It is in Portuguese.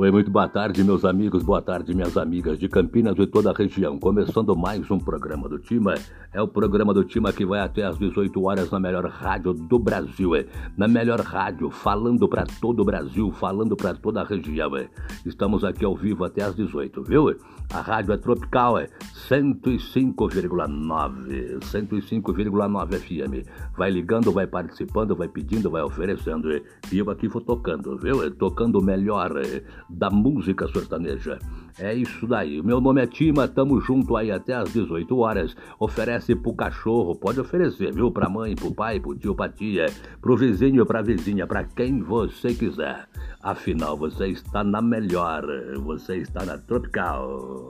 Oi, muito boa tarde, meus amigos, boa tarde, minhas amigas de Campinas e toda a região. Começando mais um programa do Tima. É o programa do Tima que vai até às 18 horas na melhor rádio do Brasil. É. Na melhor rádio, falando para todo o Brasil, falando para toda a região. Estamos aqui ao vivo até às 18, viu? A rádio é tropical, é 105,9. 105,9 FM. Vai ligando, vai participando, vai pedindo, vai oferecendo. E eu aqui vou tocando, viu? Tocando melhor. É da música sertaneja. É isso daí. Meu nome é Tima, tamo junto aí até às 18 horas. Oferece pro cachorro, pode oferecer, viu? Pra mãe, pro pai, pro tio, pra tia, pro vizinho, pra vizinha, pra quem você quiser. Afinal, você está na melhor, você está na tropical.